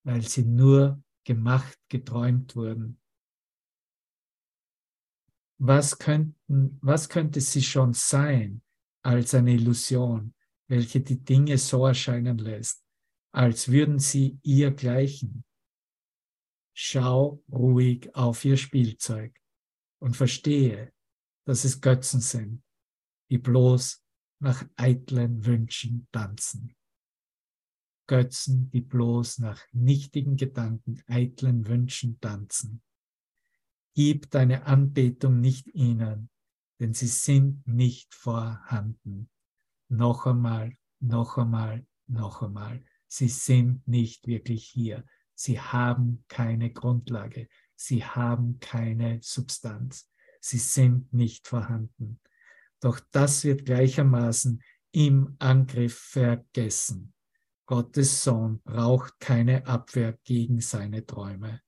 Weil sie nur gemacht, geträumt wurden. Was, könnten, was könnte sie schon sein als eine Illusion, welche die Dinge so erscheinen lässt, als würden sie ihr gleichen? Schau ruhig auf ihr Spielzeug und verstehe, dass es Götzen sind, die bloß nach eitlen Wünschen tanzen. Götzen, die bloß nach nichtigen Gedanken, eitlen Wünschen tanzen. Gib deine Anbetung nicht ihnen, denn sie sind nicht vorhanden. Noch einmal, noch einmal, noch einmal. Sie sind nicht wirklich hier. Sie haben keine Grundlage. Sie haben keine Substanz. Sie sind nicht vorhanden. Doch das wird gleichermaßen im Angriff vergessen. Gottes Sohn braucht keine Abwehr gegen seine Träume.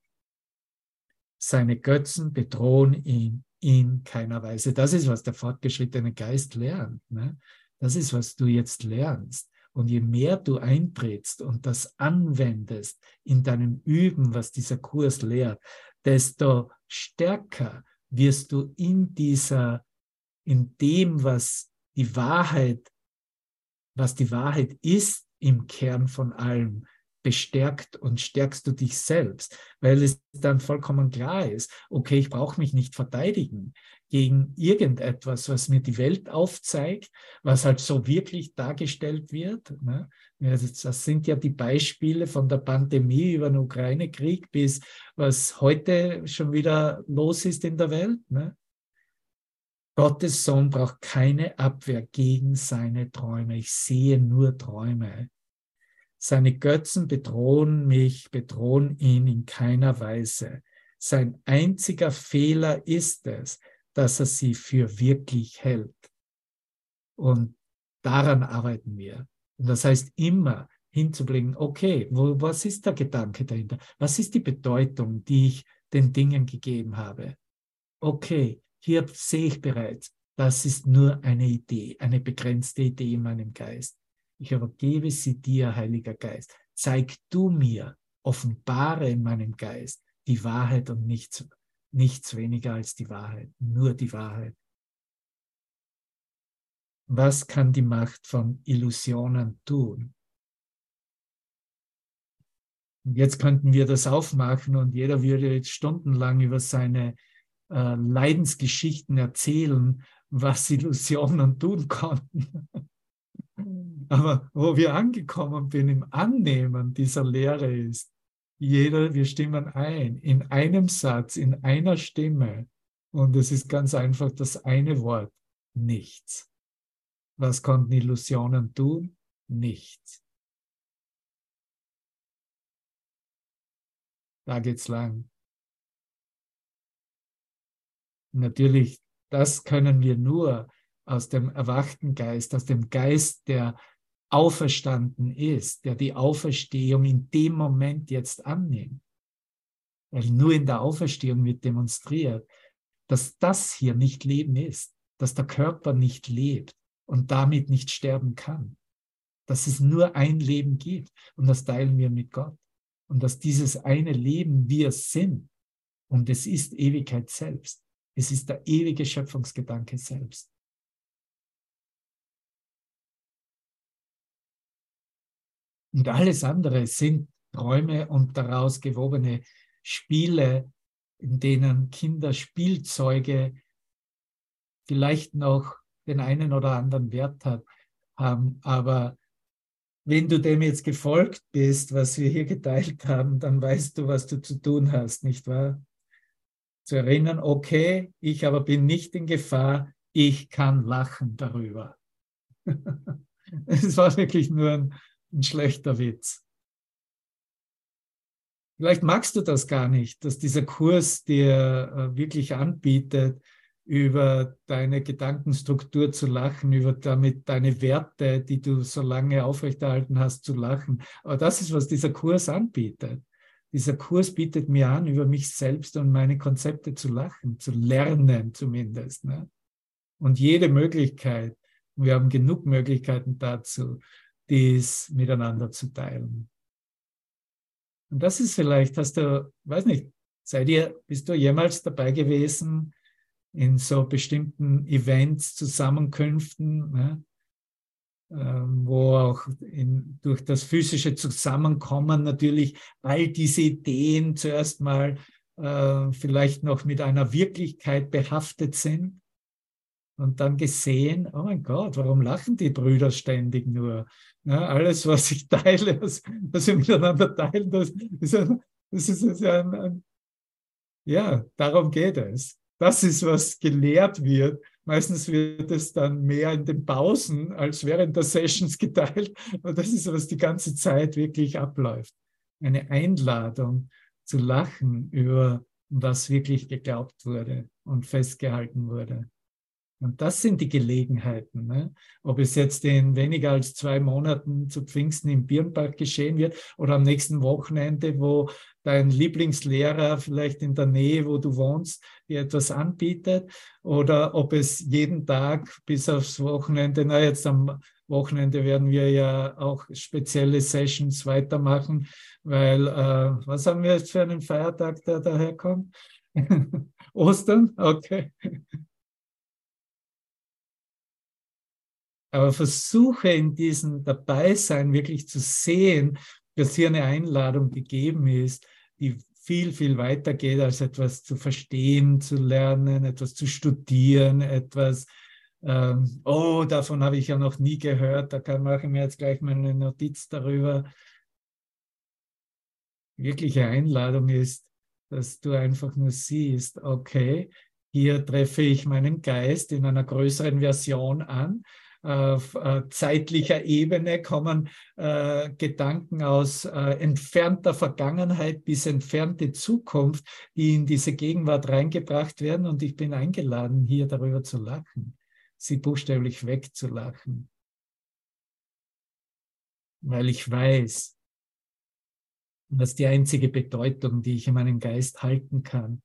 Seine Götzen bedrohen ihn in keiner Weise. Das ist, was der fortgeschrittene Geist lernt. Ne? Das ist, was du jetzt lernst. Und je mehr du eintrittst und das anwendest in deinem Üben, was dieser Kurs lehrt, desto stärker wirst du in dieser, in dem, was die Wahrheit, was die Wahrheit ist im Kern von allem, bestärkt und stärkst du dich selbst, weil es dann vollkommen klar ist, okay, ich brauche mich nicht verteidigen gegen irgendetwas, was mir die Welt aufzeigt, was halt so wirklich dargestellt wird. Ne? Das sind ja die Beispiele von der Pandemie über den Ukraine-Krieg bis was heute schon wieder los ist in der Welt. Ne? Gottes Sohn braucht keine Abwehr gegen seine Träume. Ich sehe nur Träume. Seine Götzen bedrohen mich, bedrohen ihn in keiner Weise. Sein einziger Fehler ist es, dass er sie für wirklich hält. Und daran arbeiten wir. Und das heißt immer hinzublicken, okay, wo, was ist der Gedanke dahinter? Was ist die Bedeutung, die ich den Dingen gegeben habe? Okay, hier sehe ich bereits, das ist nur eine Idee, eine begrenzte Idee in meinem Geist. Ich übergebe sie dir, Heiliger Geist. Zeig du mir, offenbare in meinem Geist die Wahrheit und nichts, nichts weniger als die Wahrheit, nur die Wahrheit. Was kann die Macht von Illusionen tun? Jetzt könnten wir das aufmachen und jeder würde jetzt stundenlang über seine äh, Leidensgeschichten erzählen, was Illusionen tun konnten. Aber wo wir angekommen sind im Annehmen dieser Lehre ist, jeder, wir stimmen ein, in einem Satz, in einer Stimme. Und es ist ganz einfach das eine Wort, nichts. Was konnten Illusionen tun? Nichts. Da geht's lang. Natürlich, das können wir nur aus dem erwachten Geist, aus dem Geist, der auferstanden ist, der die Auferstehung in dem Moment jetzt annimmt. Weil nur in der Auferstehung wird demonstriert, dass das hier nicht Leben ist, dass der Körper nicht lebt und damit nicht sterben kann. Dass es nur ein Leben gibt und das teilen wir mit Gott. Und dass dieses eine Leben wir sind und es ist Ewigkeit selbst. Es ist der ewige Schöpfungsgedanke selbst. Und alles andere sind Träume und daraus gewobene Spiele, in denen Kinder Spielzeuge vielleicht noch den einen oder anderen Wert hat, haben. Aber wenn du dem jetzt gefolgt bist, was wir hier geteilt haben, dann weißt du, was du zu tun hast, nicht wahr? Zu erinnern, okay, ich aber bin nicht in Gefahr, ich kann lachen darüber. es war wirklich nur ein ein schlechter Witz. Vielleicht magst du das gar nicht, dass dieser Kurs dir äh, wirklich anbietet, über deine Gedankenstruktur zu lachen, über damit deine Werte, die du so lange aufrechterhalten hast, zu lachen. Aber das ist, was dieser Kurs anbietet. Dieser Kurs bietet mir an, über mich selbst und meine Konzepte zu lachen, zu lernen zumindest. Ne? Und jede Möglichkeit, wir haben genug Möglichkeiten dazu, dies miteinander zu teilen. Und das ist vielleicht, hast du, weiß nicht, seid ihr, bist du jemals dabei gewesen in so bestimmten Events, Zusammenkünften, ne? ähm, wo auch in, durch das physische Zusammenkommen natürlich all diese Ideen zuerst mal äh, vielleicht noch mit einer Wirklichkeit behaftet sind und dann gesehen, oh mein Gott, warum lachen die Brüder ständig nur? Ja, alles, was ich teile, was, was wir miteinander teilen, das ist, ein, das ist ein, ein, ja, darum geht es. Das ist, was gelehrt wird. Meistens wird es dann mehr in den Pausen als während der Sessions geteilt. Aber das ist, was die ganze Zeit wirklich abläuft. Eine Einladung zu lachen über was wirklich geglaubt wurde und festgehalten wurde. Und das sind die Gelegenheiten. Ne? Ob es jetzt in weniger als zwei Monaten zu Pfingsten im Birnbach geschehen wird oder am nächsten Wochenende, wo dein Lieblingslehrer vielleicht in der Nähe, wo du wohnst, dir etwas anbietet oder ob es jeden Tag bis aufs Wochenende, na jetzt am Wochenende werden wir ja auch spezielle Sessions weitermachen, weil, äh, was haben wir jetzt für einen Feiertag, der daherkommt? Ostern? Okay. Aber versuche in diesem Dabeisein wirklich zu sehen, dass hier eine Einladung gegeben ist, die viel, viel weiter geht, als etwas zu verstehen, zu lernen, etwas zu studieren, etwas, ähm, oh, davon habe ich ja noch nie gehört, da kann, mache ich mir jetzt gleich mal eine Notiz darüber. Wirkliche Einladung ist, dass du einfach nur siehst, okay, hier treffe ich meinen Geist in einer größeren Version an auf äh, zeitlicher Ebene kommen äh, Gedanken aus äh, entfernter Vergangenheit bis entfernte Zukunft, die in diese Gegenwart reingebracht werden. Und ich bin eingeladen, hier darüber zu lachen, sie buchstäblich wegzulachen. Weil ich weiß, dass die einzige Bedeutung, die ich in meinem Geist halten kann,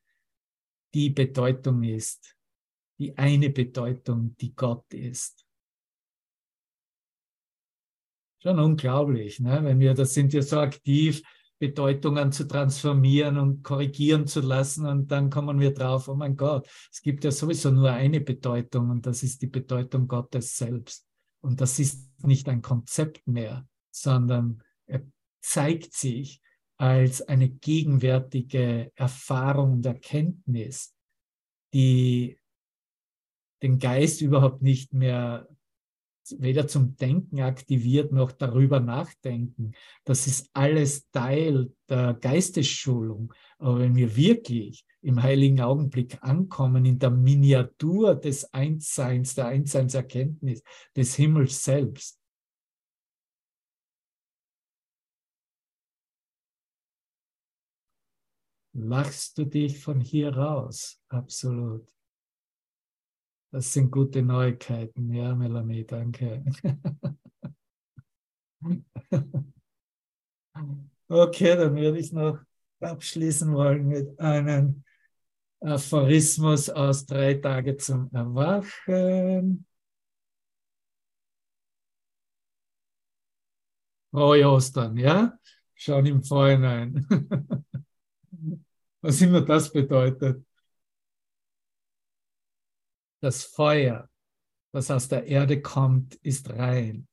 die Bedeutung ist, die eine Bedeutung, die Gott ist. Schon unglaublich, ne? wenn wir, das sind ja so aktiv, Bedeutungen zu transformieren und korrigieren zu lassen und dann kommen wir drauf, oh mein Gott, es gibt ja sowieso nur eine Bedeutung und das ist die Bedeutung Gottes selbst. Und das ist nicht ein Konzept mehr, sondern er zeigt sich als eine gegenwärtige Erfahrung und Erkenntnis, die den Geist überhaupt nicht mehr weder zum Denken aktiviert noch darüber nachdenken. Das ist alles Teil der Geistesschulung. Aber wenn wir wirklich im heiligen Augenblick ankommen, in der Miniatur des Einsseins, der Einsseinserkenntnis des Himmels selbst, lachst du dich von hier raus, absolut. Das sind gute Neuigkeiten. Ja, Melanie, danke. Okay, dann würde ich noch abschließen wollen mit einem Aphorismus aus drei Tage zum Erwachen. Frohe Ostern, ja? Schon im Vorhinein. Was immer das bedeutet das Feuer, das aus der Erde kommt, ist rein.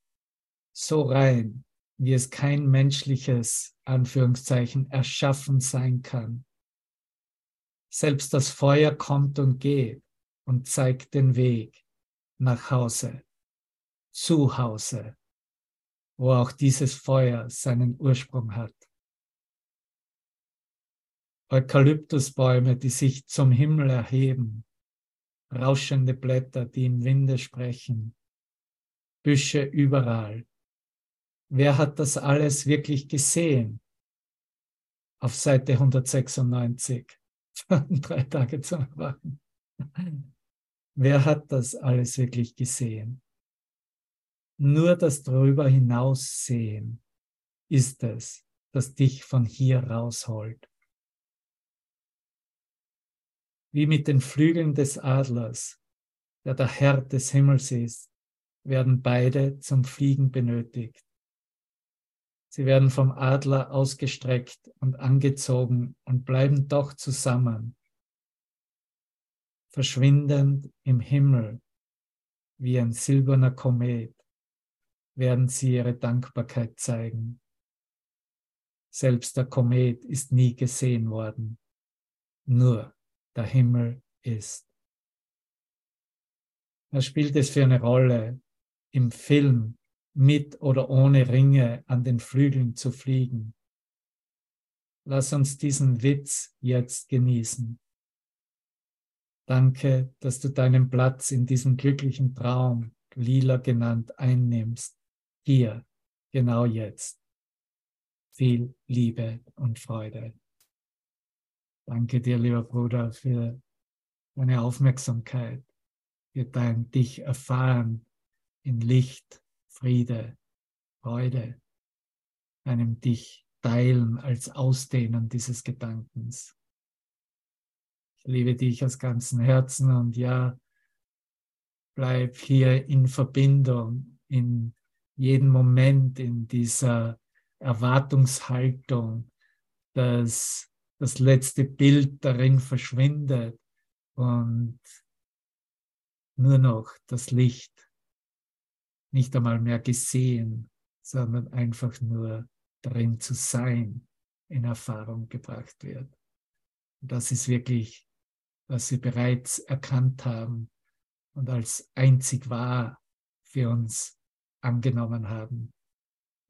So rein, wie es kein menschliches, Anführungszeichen, erschaffen sein kann. Selbst das Feuer kommt und geht und zeigt den Weg nach Hause, zu Hause, wo auch dieses Feuer seinen Ursprung hat. Eukalyptusbäume, die sich zum Himmel erheben, rauschende Blätter, die im Winde sprechen, Büsche überall. Wer hat das alles wirklich gesehen? Auf Seite 196, drei Tage zum Erwachen. Wer hat das alles wirklich gesehen? Nur das drüber hinaussehen ist es, das dich von hier rausholt. Wie mit den Flügeln des Adlers, der der Herr des Himmels ist, werden beide zum Fliegen benötigt. Sie werden vom Adler ausgestreckt und angezogen und bleiben doch zusammen, verschwindend im Himmel wie ein silberner Komet werden sie ihre Dankbarkeit zeigen. Selbst der Komet ist nie gesehen worden, nur der Himmel ist. Was spielt es für eine Rolle, im Film mit oder ohne Ringe an den Flügeln zu fliegen? Lass uns diesen Witz jetzt genießen. Danke, dass du deinen Platz in diesem glücklichen Traum, lila genannt, einnimmst. Hier, genau jetzt. Viel Liebe und Freude. Danke dir, lieber Bruder, für deine Aufmerksamkeit, für dein Dich erfahren in Licht, Friede, Freude, einem Dich Teilen, als Ausdehnen dieses Gedankens. Ich liebe dich aus ganzem Herzen und ja, bleib hier in Verbindung, in jedem Moment, in dieser Erwartungshaltung, dass das letzte Bild darin verschwindet und nur noch das Licht, nicht einmal mehr gesehen, sondern einfach nur darin zu sein, in Erfahrung gebracht wird. Und das ist wirklich, was sie bereits erkannt haben und als einzig wahr für uns angenommen haben.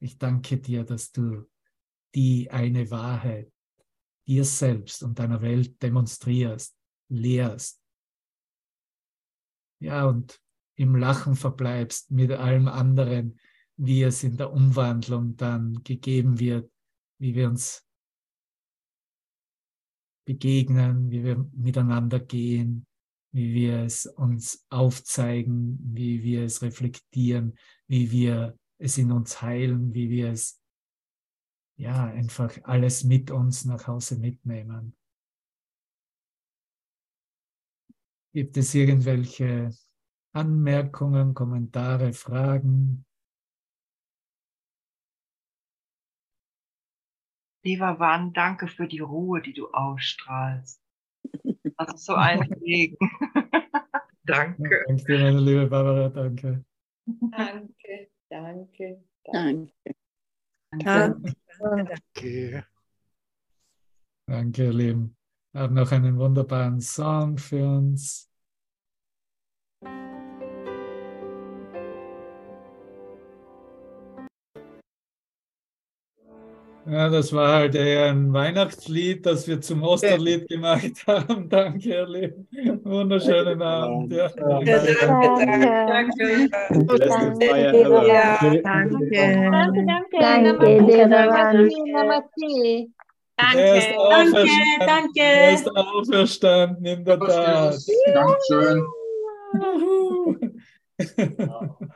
Ich danke dir, dass du die eine Wahrheit dir selbst und deiner Welt demonstrierst, lehrst. Ja, und im Lachen verbleibst mit allem anderen, wie es in der Umwandlung dann gegeben wird, wie wir uns begegnen, wie wir miteinander gehen, wie wir es uns aufzeigen, wie wir es reflektieren, wie wir es in uns heilen, wie wir es ja einfach alles mit uns nach Hause mitnehmen. Gibt es irgendwelche Anmerkungen, Kommentare, Fragen? Lieber Wann, danke für die Ruhe, die du ausstrahlst. Das ist so ein Segen. danke. Danke dir, meine liebe Barbara, danke. Danke, danke, Danke. Danke. Danke. Danke, ihr Lieben. Wir haben noch einen wunderbaren Song für uns. Ja, das war halt eher ein Weihnachtslied, das wir zum Osterlied gemacht haben. Danke, Lieben. Wunderschönen Abend. Ja. Danke, danke. Danke. Danke. Danke, Danke. Namaste. Er ist Danke, auferstanden. Er ist auferstanden in der Tat. Dankeschön.